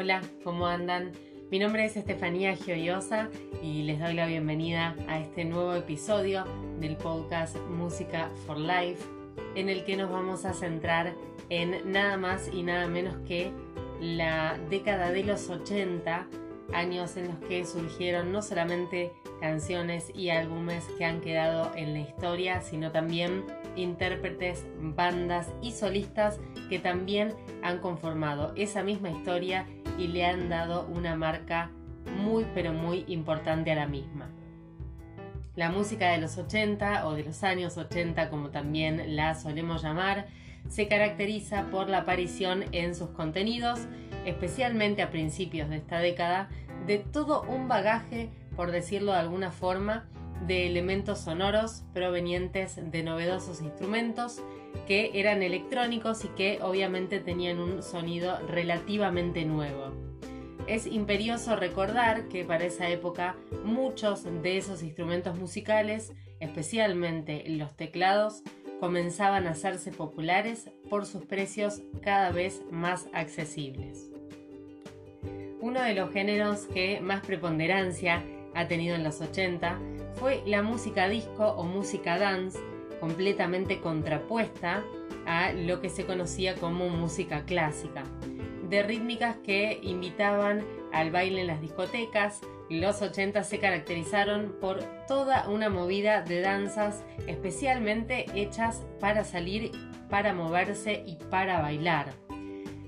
Hola, ¿cómo andan? Mi nombre es Estefanía Gioiosa y les doy la bienvenida a este nuevo episodio del podcast Música for Life, en el que nos vamos a centrar en nada más y nada menos que la década de los 80, años en los que surgieron no solamente canciones y álbumes que han quedado en la historia, sino también intérpretes, bandas y solistas que también han conformado esa misma historia y le han dado una marca muy pero muy importante a la misma. La música de los 80 o de los años 80 como también la solemos llamar, se caracteriza por la aparición en sus contenidos, especialmente a principios de esta década, de todo un bagaje, por decirlo de alguna forma, de elementos sonoros provenientes de novedosos instrumentos que eran electrónicos y que obviamente tenían un sonido relativamente nuevo. Es imperioso recordar que para esa época muchos de esos instrumentos musicales, especialmente los teclados, comenzaban a hacerse populares por sus precios cada vez más accesibles. Uno de los géneros que más preponderancia ha tenido en los 80 fue la música disco o música dance, completamente contrapuesta a lo que se conocía como música clásica, de rítmicas que invitaban al baile en las discotecas. Los 80 se caracterizaron por toda una movida de danzas especialmente hechas para salir, para moverse y para bailar.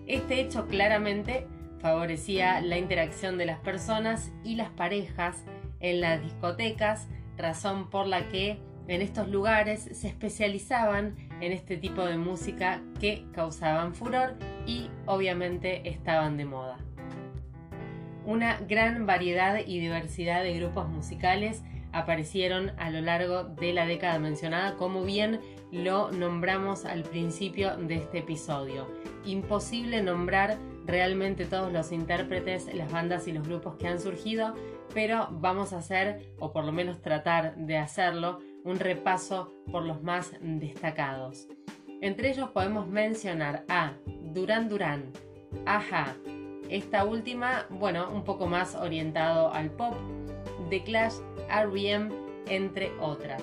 Este hecho claramente favorecía la interacción de las personas y las parejas en las discotecas, razón por la que en estos lugares se especializaban en este tipo de música que causaban furor y obviamente estaban de moda. Una gran variedad y diversidad de grupos musicales aparecieron a lo largo de la década mencionada, como bien lo nombramos al principio de este episodio. Imposible nombrar realmente todos los intérpretes, las bandas y los grupos que han surgido, pero vamos a hacer, o por lo menos tratar de hacerlo, un repaso por los más destacados. Entre ellos podemos mencionar a Duran Duran, Aja, esta última, bueno, un poco más orientado al pop, The Clash, R.E.M., entre otras.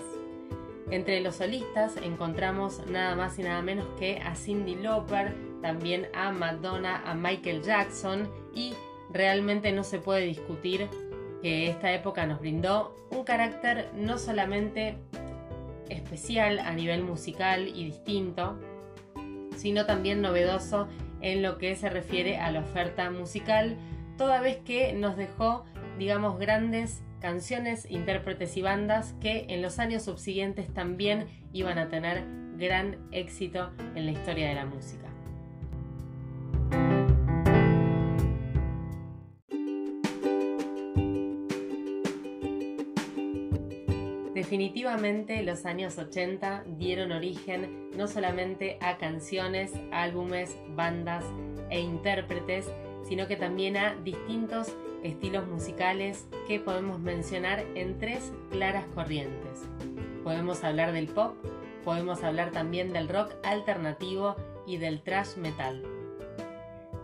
Entre los solistas encontramos nada más y nada menos que a Cindy Lauper, también a Madonna, a Michael Jackson y realmente no se puede discutir que esta época nos brindó un carácter no solamente especial a nivel musical y distinto, sino también novedoso en lo que se refiere a la oferta musical, toda vez que nos dejó, digamos, grandes canciones, intérpretes y bandas que en los años subsiguientes también iban a tener gran éxito en la historia de la música. Definitivamente los años 80 dieron origen no solamente a canciones, álbumes, bandas e intérpretes, sino que también a distintos estilos musicales que podemos mencionar en tres claras corrientes. Podemos hablar del pop, podemos hablar también del rock alternativo y del thrash metal.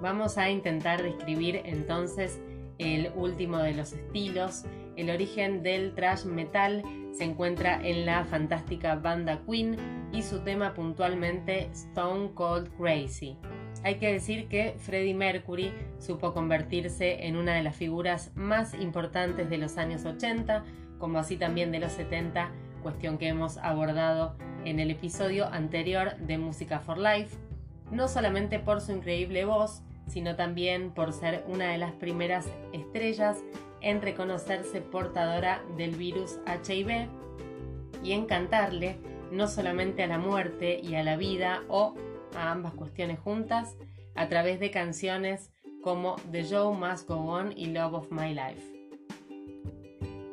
Vamos a intentar describir entonces el último de los estilos. El origen del thrash metal se encuentra en la fantástica banda Queen y su tema puntualmente Stone Cold Crazy. Hay que decir que Freddie Mercury supo convertirse en una de las figuras más importantes de los años 80, como así también de los 70, cuestión que hemos abordado en el episodio anterior de Música for Life, no solamente por su increíble voz, sino también por ser una de las primeras estrellas en reconocerse portadora del virus HIV y en cantarle no solamente a la muerte y a la vida o a ambas cuestiones juntas a través de canciones como The Show Must Go On y Love of My Life.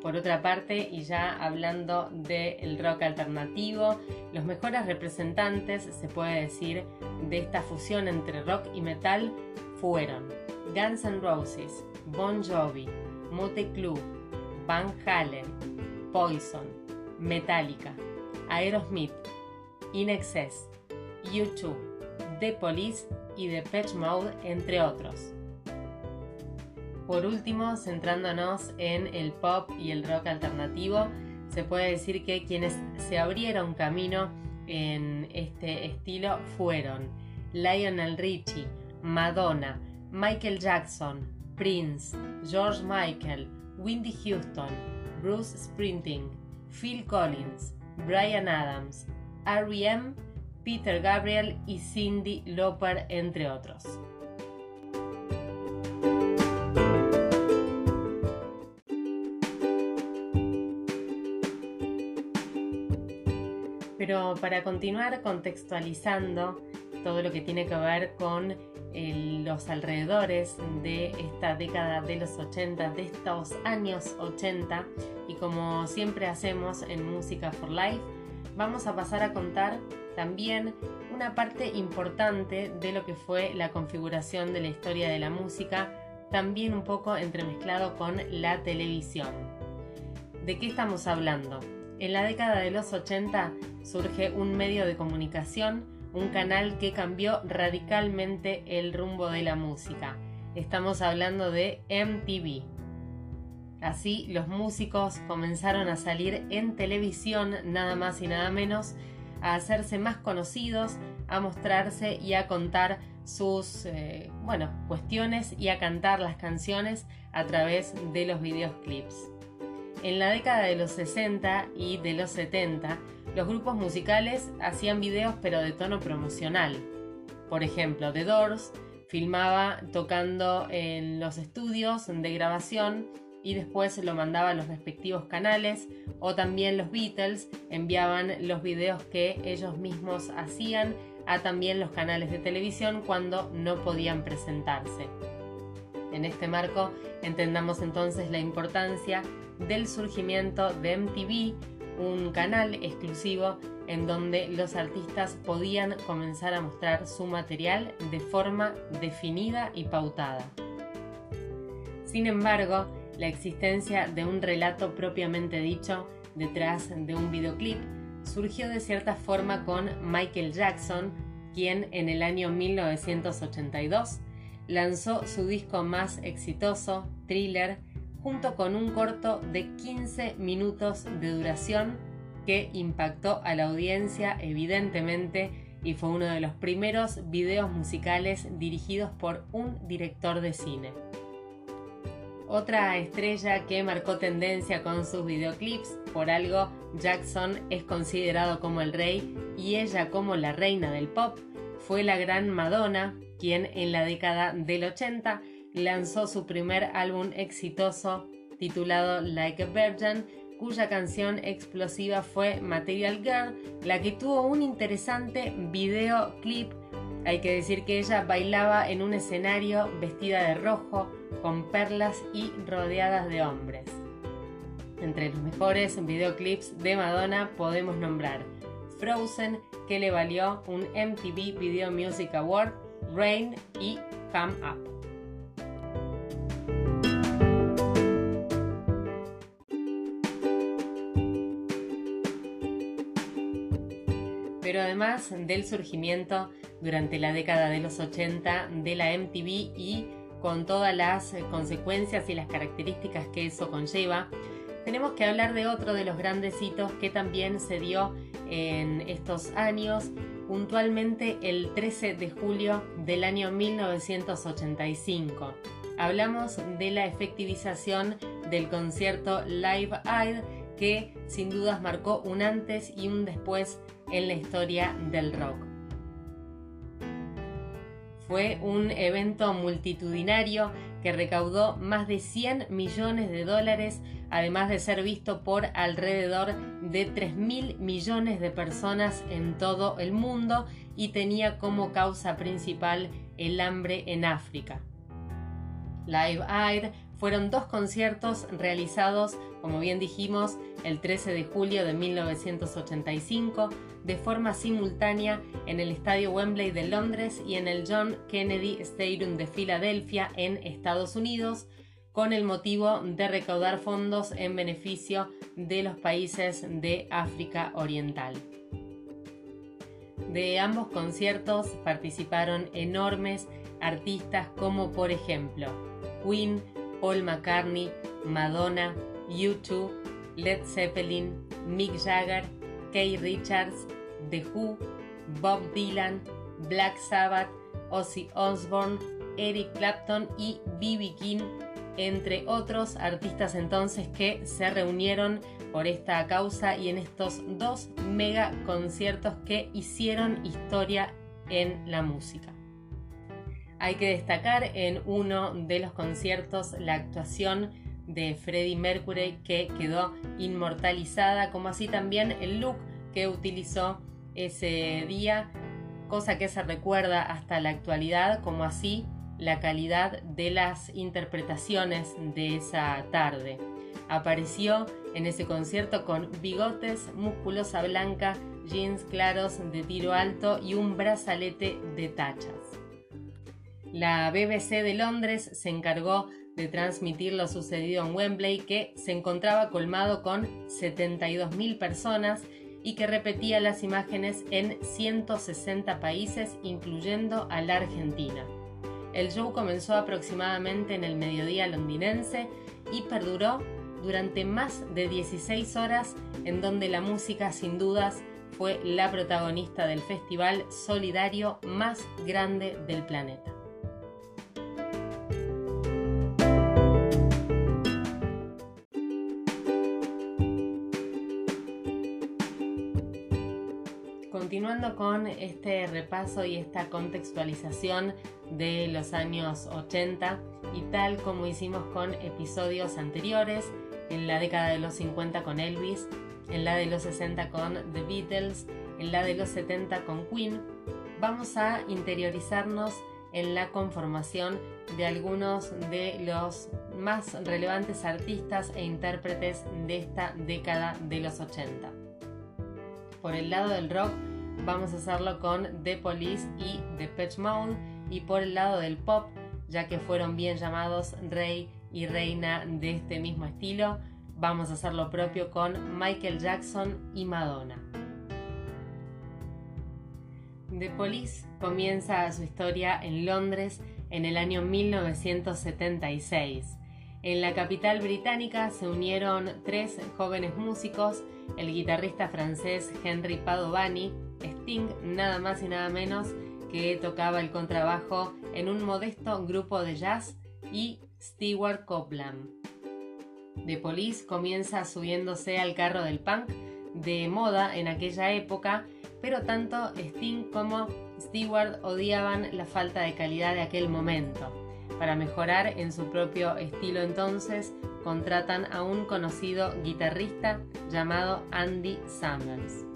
Por otra parte, y ya hablando del rock alternativo, los mejores representantes, se puede decir, de esta fusión entre rock y metal fueron Guns N' Roses, Bon Jovi, Mote Club, Van Halen, Poison, Metallica, Aerosmith, In Excess, U2, The Police y The Patch Mode, entre otros. por último, centrándonos en el pop y el rock alternativo, se puede decir que quienes se abrieron camino en este estilo fueron Lionel Richie, Madonna, Michael Jackson, Prince, George Michael, Windy Houston, Bruce Springsteen, Phil Collins, Brian Adams, R.E.M., Peter Gabriel y Cindy Lauper, entre otros. Pero para continuar contextualizando todo lo que tiene que ver con los alrededores de esta década de los 80, de estos años 80, y como siempre hacemos en Música for Life, vamos a pasar a contar también una parte importante de lo que fue la configuración de la historia de la música, también un poco entremezclado con la televisión. ¿De qué estamos hablando? En la década de los 80 surge un medio de comunicación un canal que cambió radicalmente el rumbo de la música. Estamos hablando de MTV. Así los músicos comenzaron a salir en televisión, nada más y nada menos, a hacerse más conocidos, a mostrarse y a contar sus eh, bueno, cuestiones y a cantar las canciones a través de los videoclips. En la década de los 60 y de los 70, los grupos musicales hacían videos pero de tono promocional. Por ejemplo, The Doors filmaba tocando en los estudios de grabación y después lo mandaba a los respectivos canales o también los Beatles enviaban los videos que ellos mismos hacían a también los canales de televisión cuando no podían presentarse. En este marco entendamos entonces la importancia del surgimiento de MTV, un canal exclusivo en donde los artistas podían comenzar a mostrar su material de forma definida y pautada. Sin embargo, la existencia de un relato propiamente dicho detrás de un videoclip surgió de cierta forma con Michael Jackson, quien en el año 1982 lanzó su disco más exitoso, Thriller, junto con un corto de 15 minutos de duración que impactó a la audiencia evidentemente y fue uno de los primeros videos musicales dirigidos por un director de cine. Otra estrella que marcó tendencia con sus videoclips, por algo Jackson es considerado como el rey y ella como la reina del pop, fue la gran Madonna, quien en la década del 80 lanzó su primer álbum exitoso titulado Like a Virgin, cuya canción explosiva fue Material Girl, la que tuvo un interesante videoclip. Hay que decir que ella bailaba en un escenario vestida de rojo, con perlas y rodeadas de hombres. Entre los mejores videoclips de Madonna podemos nombrar Frozen, que le valió un MTV Video Music Award, Rain y Come Up. Además del surgimiento durante la década de los 80 de la MTV y con todas las consecuencias y las características que eso conlleva, tenemos que hablar de otro de los grandes hitos que también se dio en estos años, puntualmente el 13 de julio del año 1985. Hablamos de la efectivización del concierto Live Aid que sin dudas marcó un antes y un después en la historia del rock. Fue un evento multitudinario que recaudó más de 100 millones de dólares, además de ser visto por alrededor de 3 mil millones de personas en todo el mundo y tenía como causa principal el hambre en África. Live Aid fueron dos conciertos realizados, como bien dijimos, el 13 de julio de 1985, de forma simultánea en el Estadio Wembley de Londres y en el John Kennedy Stadium de Filadelfia, en Estados Unidos, con el motivo de recaudar fondos en beneficio de los países de África Oriental. De ambos conciertos participaron enormes artistas como por ejemplo Queen, Paul McCartney, Madonna, U2, Led Zeppelin, Mick Jagger, Kay Richards, The Who, Bob Dylan, Black Sabbath, Ozzy Osbourne, Eric Clapton y B.B. King, entre otros artistas entonces que se reunieron por esta causa y en estos dos mega conciertos que hicieron historia en la música. Hay que destacar en uno de los conciertos la actuación de Freddie Mercury que quedó inmortalizada, como así también el look que utilizó ese día, cosa que se recuerda hasta la actualidad, como así la calidad de las interpretaciones de esa tarde. Apareció en ese concierto con bigotes, musculosa blanca, jeans claros de tiro alto y un brazalete de tachas. La BBC de Londres se encargó de transmitir lo sucedido en Wembley, que se encontraba colmado con 72.000 personas y que repetía las imágenes en 160 países, incluyendo a la Argentina. El show comenzó aproximadamente en el mediodía londinense y perduró durante más de 16 horas en donde la música sin dudas fue la protagonista del festival solidario más grande del planeta. Continuando con este repaso y esta contextualización de los años 80 y tal como hicimos con episodios anteriores, en la década de los 50 con Elvis, en la de los 60 con The Beatles, en la de los 70 con Queen, vamos a interiorizarnos en la conformación de algunos de los más relevantes artistas e intérpretes de esta década de los 80. Por el lado del rock vamos a hacerlo con The Police y The Patch Mode y por el lado del pop, ya que fueron bien llamados rey y reina de este mismo estilo, vamos a hacer lo propio con Michael Jackson y Madonna. The Police comienza su historia en Londres en el año 1976. En la capital británica se unieron tres jóvenes músicos, el guitarrista francés Henry Padovani, Sting nada más y nada menos que tocaba el contrabajo en un modesto grupo de jazz y Stewart Copeland. The Police comienza subiéndose al carro del punk de moda en aquella época, pero tanto Sting como Stewart odiaban la falta de calidad de aquel momento. Para mejorar en su propio estilo entonces, contratan a un conocido guitarrista llamado Andy Summers.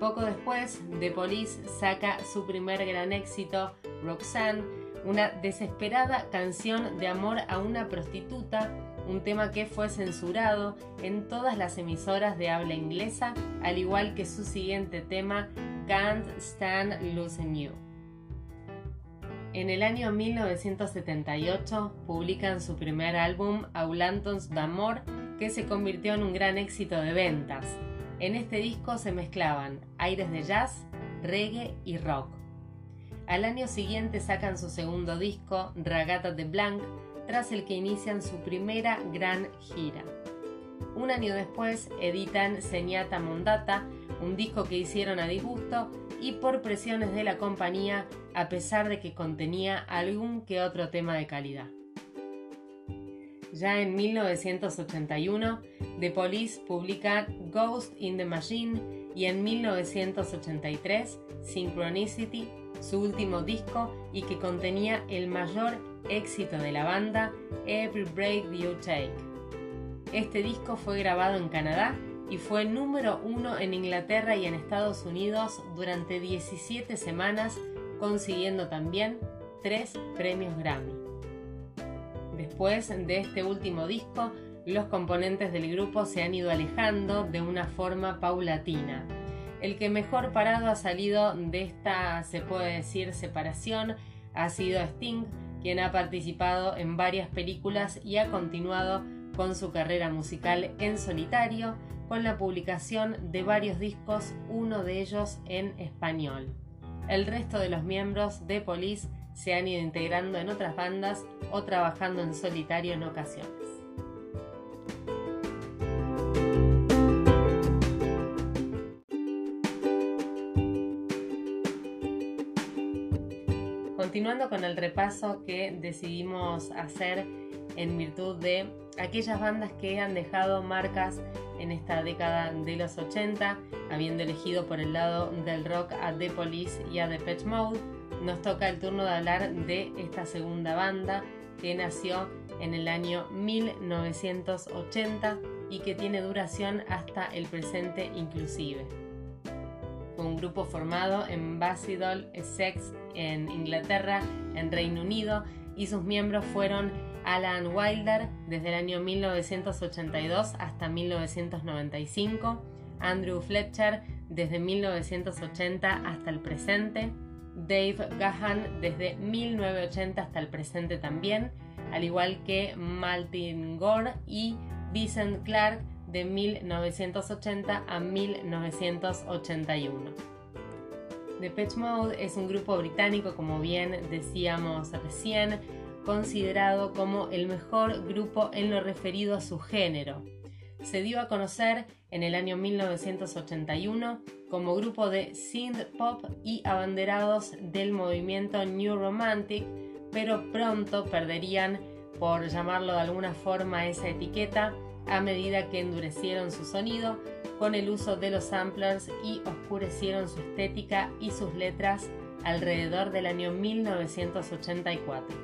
Poco después, The Police saca su primer gran éxito, Roxanne, una desesperada canción de amor a una prostituta, un tema que fue censurado en todas las emisoras de habla inglesa, al igual que su siguiente tema, Can't Stand Losing You. En el año 1978 publican su primer álbum, Aulantons d'Amor, que se convirtió en un gran éxito de ventas. En este disco se mezclaban aires de jazz, reggae y rock. Al año siguiente sacan su segundo disco, Ragata de Blanc, tras el que inician su primera gran gira. Un año después editan Señata Mondata, un disco que hicieron a disgusto y por presiones de la compañía, a pesar de que contenía algún que otro tema de calidad. Ya en 1981, The Police publica Ghost in the Machine y en 1983, Synchronicity, su último disco y que contenía el mayor éxito de la banda, Every Break You Take. Este disco fue grabado en Canadá y fue número uno en Inglaterra y en Estados Unidos durante 17 semanas, consiguiendo también tres premios Grammy. Después de este último disco, los componentes del grupo se han ido alejando de una forma paulatina. El que mejor parado ha salido de esta, se puede decir, separación ha sido Sting, quien ha participado en varias películas y ha continuado con su carrera musical en solitario, con la publicación de varios discos, uno de ellos en español. El resto de los miembros de Police se han ido integrando en otras bandas o trabajando en solitario en ocasiones. Continuando con el repaso que decidimos hacer en virtud de aquellas bandas que han dejado marcas en esta década de los 80, habiendo elegido por el lado del rock a The Police y a Depeche Mode, nos toca el turno de hablar de esta segunda banda que nació en el año 1980 y que tiene duración hasta el presente inclusive. Fue un grupo formado en Basildon, Essex, en Inglaterra, en Reino Unido, y sus miembros fueron Alan Wilder desde el año 1982 hasta 1995, Andrew Fletcher desde 1980 hasta el presente, Dave Gahan desde 1980 hasta el presente también, al igual que Martin Gore y Vincent Clark de 1980 a 1981. Depeche Mode es un grupo británico, como bien decíamos recién, considerado como el mejor grupo en lo referido a su género. Se dio a conocer en el año 1981 como grupo de synth pop y abanderados del movimiento New Romantic, pero pronto perderían, por llamarlo de alguna forma, esa etiqueta a medida que endurecieron su sonido con el uso de los samplers y oscurecieron su estética y sus letras alrededor del año 1984.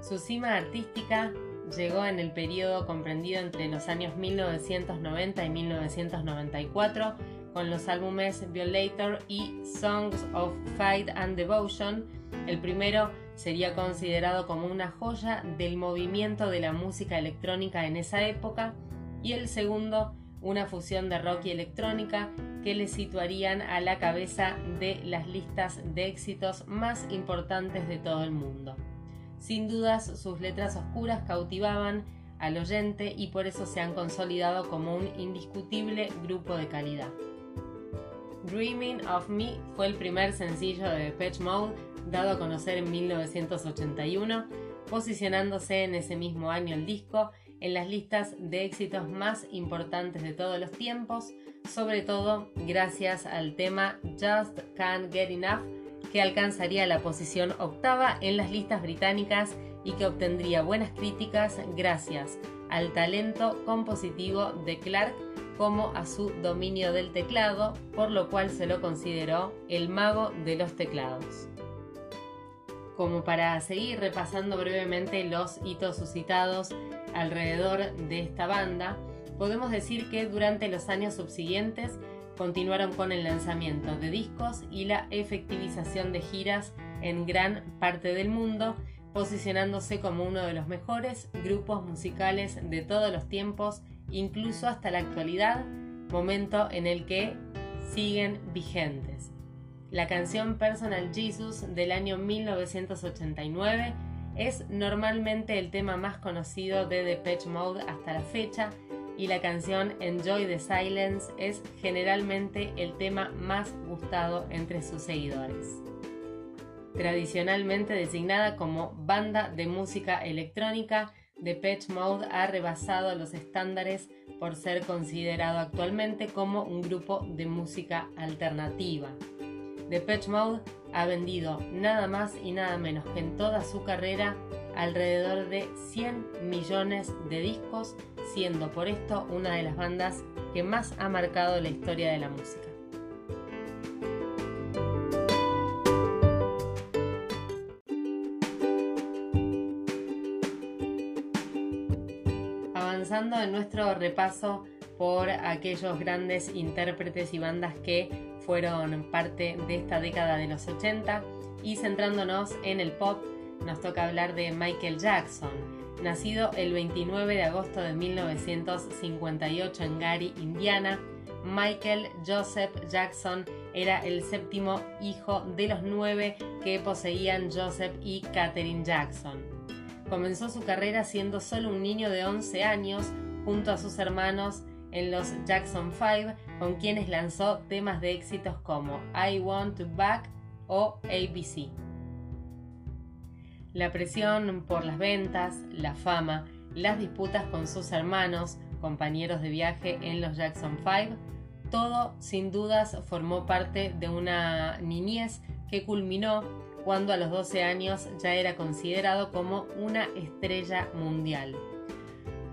Su cima artística llegó en el periodo comprendido entre los años 1990 y 1994 con los álbumes Violator y Songs of Fight and Devotion. El primero sería considerado como una joya del movimiento de la música electrónica en esa época y el segundo una fusión de rock y electrónica que le situarían a la cabeza de las listas de éxitos más importantes de todo el mundo. Sin dudas sus letras oscuras cautivaban al oyente y por eso se han consolidado como un indiscutible grupo de calidad. Dreaming of Me fue el primer sencillo de Depeche Mode dado a conocer en 1981, posicionándose en ese mismo año el disco en las listas de éxitos más importantes de todos los tiempos, sobre todo gracias al tema Just Can't Get Enough, que alcanzaría la posición octava en las listas británicas y que obtendría buenas críticas gracias al talento compositivo de Clark como a su dominio del teclado, por lo cual se lo consideró el mago de los teclados. Como para seguir repasando brevemente los hitos suscitados alrededor de esta banda, podemos decir que durante los años subsiguientes continuaron con el lanzamiento de discos y la efectivización de giras en gran parte del mundo, posicionándose como uno de los mejores grupos musicales de todos los tiempos, incluso hasta la actualidad, momento en el que siguen vigentes. La canción Personal Jesus del año 1989 es normalmente el tema más conocido de Depeche Mode hasta la fecha y la canción Enjoy the Silence es generalmente el tema más gustado entre sus seguidores. Tradicionalmente designada como banda de música electrónica, Depeche Mode ha rebasado los estándares por ser considerado actualmente como un grupo de música alternativa. Depeche Mode ha vendido nada más y nada menos que en toda su carrera alrededor de 100 millones de discos, siendo por esto una de las bandas que más ha marcado la historia de la música. Avanzando en nuestro repaso por aquellos grandes intérpretes y bandas que fueron parte de esta década de los 80 y centrándonos en el pop nos toca hablar de Michael Jackson, nacido el 29 de agosto de 1958 en Gary, Indiana. Michael Joseph Jackson era el séptimo hijo de los nueve que poseían Joseph y Katherine Jackson. Comenzó su carrera siendo solo un niño de 11 años junto a sus hermanos en los Jackson 5, con quienes lanzó temas de éxitos como I Want to Back o ABC. La presión por las ventas, la fama, las disputas con sus hermanos, compañeros de viaje en los Jackson 5, todo sin dudas formó parte de una niñez que culminó cuando a los 12 años ya era considerado como una estrella mundial.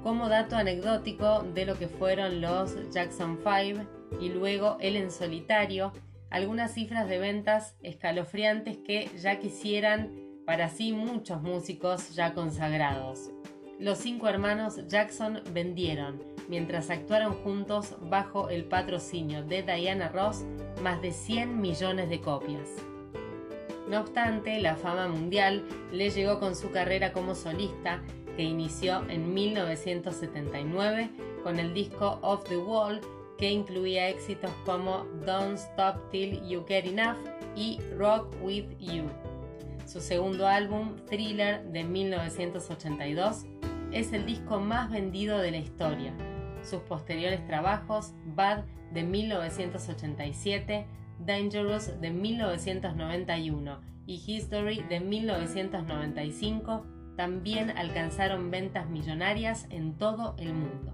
Como dato anecdótico de lo que fueron los Jackson 5 y luego él en solitario, algunas cifras de ventas escalofriantes que ya quisieran para sí muchos músicos ya consagrados los cinco hermanos Jackson vendieron, mientras actuaron juntos bajo el patrocinio de Diana Ross, más de 100 millones de copias. No obstante, la fama mundial le llegó con su carrera como solista, que inició en 1979 con el disco Off the Wall, que incluía éxitos como Don't Stop Till You Get Enough y Rock With You. Su segundo álbum, Thriller, de 1982, es el disco más vendido de la historia. Sus posteriores trabajos, Bad de 1987, Dangerous de 1991 y History de 1995 también alcanzaron ventas millonarias en todo el mundo.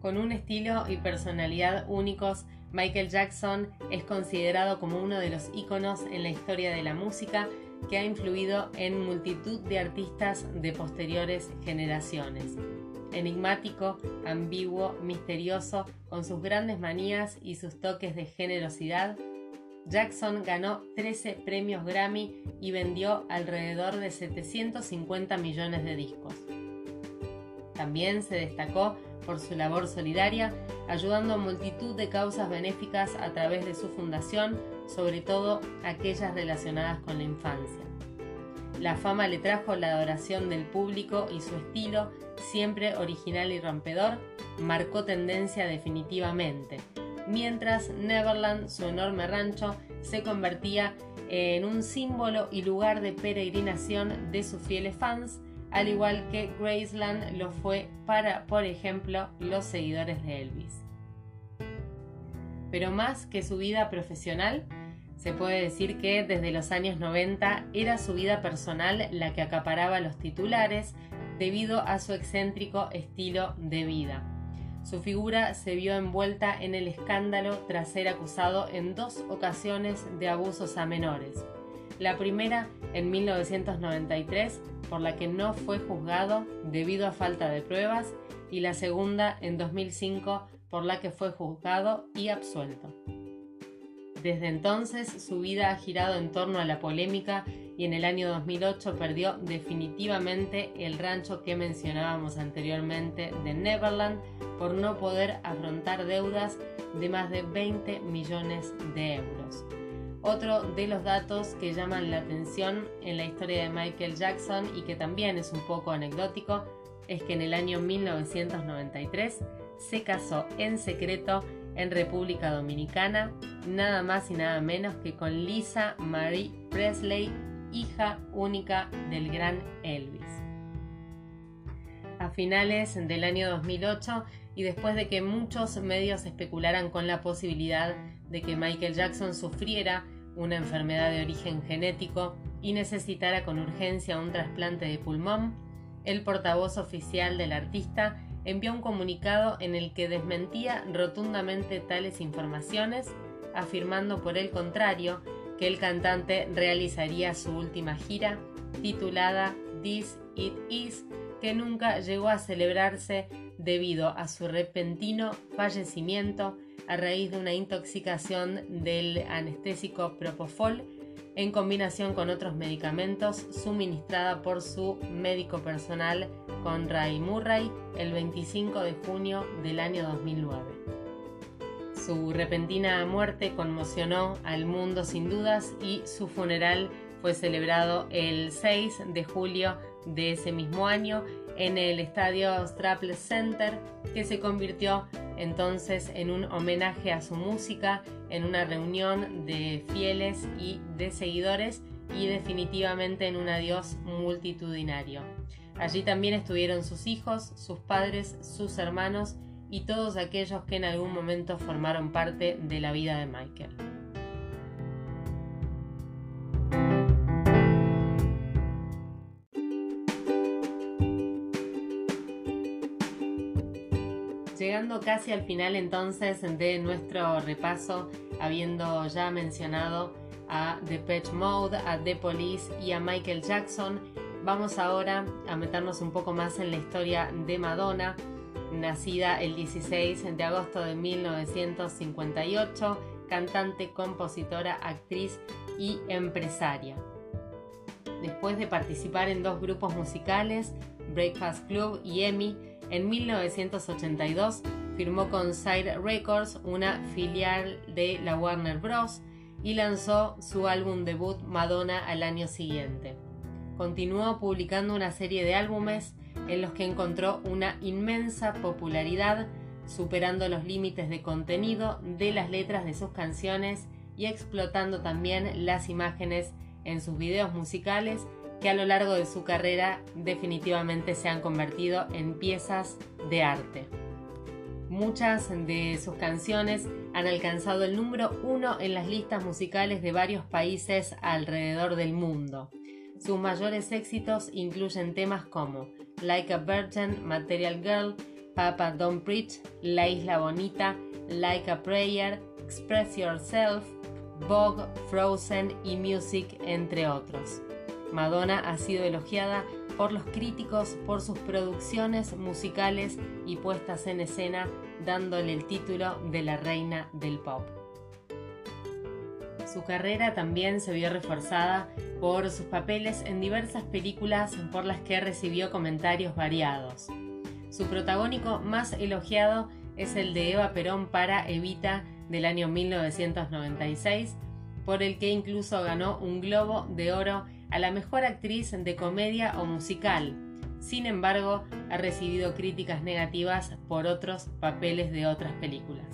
Con un estilo y personalidad únicos, Michael Jackson es considerado como uno de los íconos en la historia de la música que ha influido en multitud de artistas de posteriores generaciones. Enigmático, ambiguo, misterioso, con sus grandes manías y sus toques de generosidad, Jackson ganó 13 premios Grammy y vendió alrededor de 750 millones de discos. También se destacó por su labor solidaria, ayudando a multitud de causas benéficas a través de su fundación, sobre todo aquellas relacionadas con la infancia. La fama le trajo la adoración del público y su estilo, siempre original y rompedor, marcó tendencia definitivamente, mientras Neverland, su enorme rancho, se convertía en un símbolo y lugar de peregrinación de sus fieles fans, al igual que Graceland lo fue para, por ejemplo, los seguidores de Elvis. Pero más que su vida profesional, se puede decir que desde los años 90 era su vida personal la que acaparaba los titulares debido a su excéntrico estilo de vida. Su figura se vio envuelta en el escándalo tras ser acusado en dos ocasiones de abusos a menores. La primera en 1993 por la que no fue juzgado debido a falta de pruebas y la segunda en 2005 por la que fue juzgado y absuelto. Desde entonces su vida ha girado en torno a la polémica y en el año 2008 perdió definitivamente el rancho que mencionábamos anteriormente de Neverland por no poder afrontar deudas de más de 20 millones de euros. Otro de los datos que llaman la atención en la historia de Michael Jackson y que también es un poco anecdótico es que en el año 1993 se casó en secreto en República Dominicana, nada más y nada menos que con Lisa Marie Presley, hija única del gran Elvis. A finales del año 2008 y después de que muchos medios especularan con la posibilidad de que Michael Jackson sufriera una enfermedad de origen genético y necesitara con urgencia un trasplante de pulmón, el portavoz oficial del artista envió un comunicado en el que desmentía rotundamente tales informaciones, afirmando por el contrario que el cantante realizaría su última gira, titulada This It Is, que nunca llegó a celebrarse debido a su repentino fallecimiento a raíz de una intoxicación del anestésico Propofol en combinación con otros medicamentos suministrada por su médico personal Conray Murray el 25 de junio del año 2009. Su repentina muerte conmocionó al mundo sin dudas y su funeral fue celebrado el 6 de julio de ese mismo año en el estadio Staples Center, que se convirtió entonces en un homenaje a su música, en una reunión de fieles y de seguidores y definitivamente en un adiós multitudinario. Allí también estuvieron sus hijos, sus padres, sus hermanos y todos aquellos que en algún momento formaron parte de la vida de Michael. Casi al final entonces de nuestro repaso, habiendo ya mencionado a The Patch Mode, a The Police y a Michael Jackson, vamos ahora a meternos un poco más en la historia de Madonna, nacida el 16 de agosto de 1958, cantante, compositora, actriz y empresaria. Después de participar en dos grupos musicales, Breakfast Club y Emmy, en 1982 firmó con Side Records, una filial de la Warner Bros., y lanzó su álbum debut Madonna al año siguiente. Continuó publicando una serie de álbumes en los que encontró una inmensa popularidad, superando los límites de contenido de las letras de sus canciones y explotando también las imágenes en sus videos musicales que a lo largo de su carrera definitivamente se han convertido en piezas de arte. Muchas de sus canciones han alcanzado el número uno en las listas musicales de varios países alrededor del mundo. Sus mayores éxitos incluyen temas como Like a Virgin, Material Girl, Papa Don't Preach, La Isla Bonita, Like a Prayer, Express Yourself, Vogue, Frozen y Music, entre otros. Madonna ha sido elogiada por los críticos por sus producciones musicales y puestas en escena, dándole el título de la reina del pop. Su carrera también se vio reforzada por sus papeles en diversas películas por las que recibió comentarios variados. Su protagónico más elogiado es el de Eva Perón para Evita del año 1996, por el que incluso ganó un Globo de Oro a la mejor actriz de comedia o musical. Sin embargo, ha recibido críticas negativas por otros papeles de otras películas.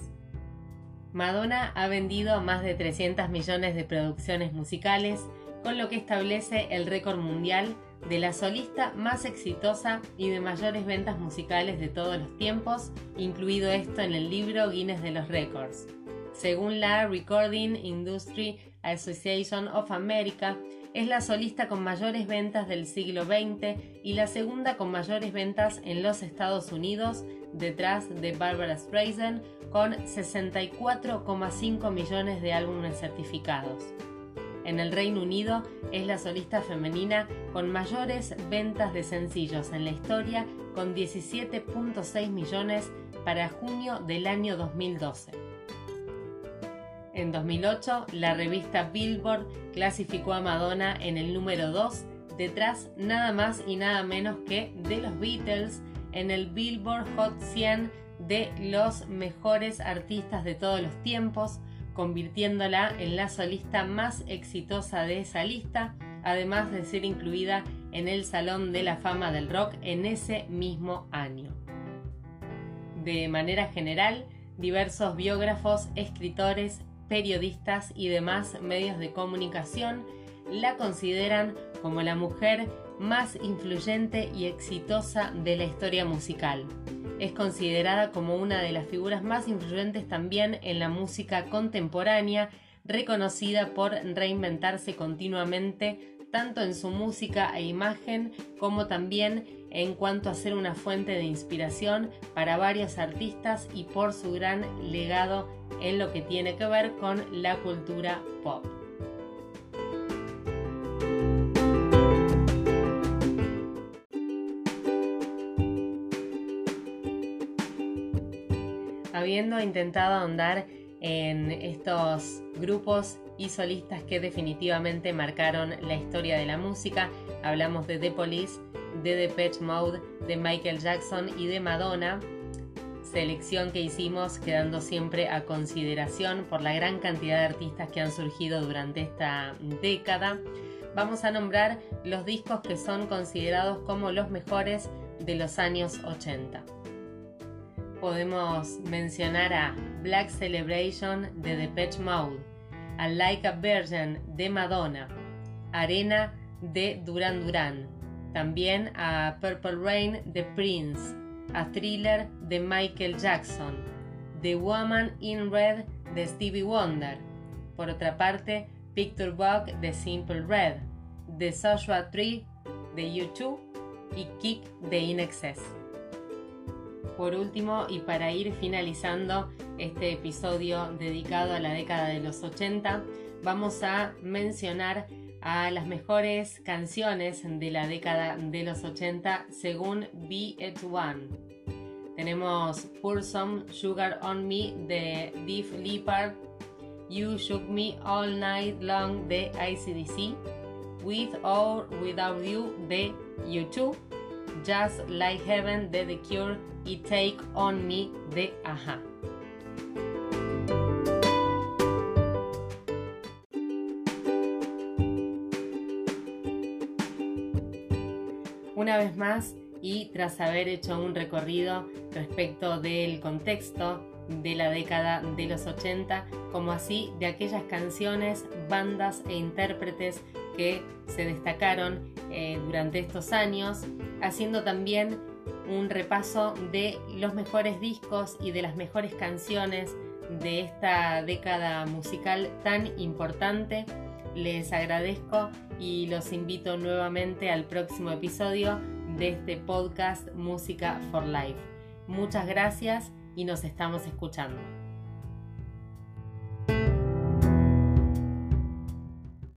Madonna ha vendido más de 300 millones de producciones musicales, con lo que establece el récord mundial de la solista más exitosa y de mayores ventas musicales de todos los tiempos, incluido esto en el libro Guinness de los Records. Según la Recording Industry Association of America, es la solista con mayores ventas del siglo XX y la segunda con mayores ventas en los Estados Unidos, detrás de Barbara Streisand, con 64,5 millones de álbumes certificados. En el Reino Unido es la solista femenina con mayores ventas de sencillos en la historia, con 17.6 millones para junio del año 2012. En 2008, la revista Billboard clasificó a Madonna en el número 2, detrás nada más y nada menos que de los Beatles en el Billboard Hot 100 de los mejores artistas de todos los tiempos, convirtiéndola en la solista más exitosa de esa lista, además de ser incluida en el Salón de la Fama del Rock en ese mismo año. De manera general, diversos biógrafos, escritores periodistas y demás medios de comunicación la consideran como la mujer más influyente y exitosa de la historia musical. Es considerada como una de las figuras más influyentes también en la música contemporánea, reconocida por reinventarse continuamente tanto en su música e imagen como también en cuanto a ser una fuente de inspiración para varios artistas y por su gran legado en lo que tiene que ver con la cultura pop. Habiendo intentado ahondar en estos grupos y solistas que definitivamente marcaron la historia de la música. Hablamos de The Police, de The Patch Mode, de Michael Jackson y de Madonna. Selección que hicimos quedando siempre a consideración por la gran cantidad de artistas que han surgido durante esta década. Vamos a nombrar los discos que son considerados como los mejores de los años 80 podemos mencionar a Black Celebration de Patch Mode, a Like a Virgin de Madonna, Arena de Duran Duran, también a Purple Rain de Prince, a Thriller de Michael Jackson, The Woman in Red de Stevie Wonder, por otra parte, Picture Book de Simple Red, The Joshua Tree de U2 y Kick de In Excess. por último, y para ir finalizando este episodio dedicado a la década de los 80, vamos a mencionar a las mejores canciones de la década de los 80 según Be It One. Tenemos Pour Some Sugar on Me de Deep Leopard, You Shook Me All Night Long de ICDC, With or Without You de U2, Just Like Heaven de The Cure y Take On Me de Aja. Vez más, y tras haber hecho un recorrido respecto del contexto de la década de los 80, como así de aquellas canciones, bandas e intérpretes que se destacaron eh, durante estos años, haciendo también un repaso de los mejores discos y de las mejores canciones de esta década musical tan importante. Les agradezco y los invito nuevamente al próximo episodio de este podcast Música for Life. Muchas gracias y nos estamos escuchando.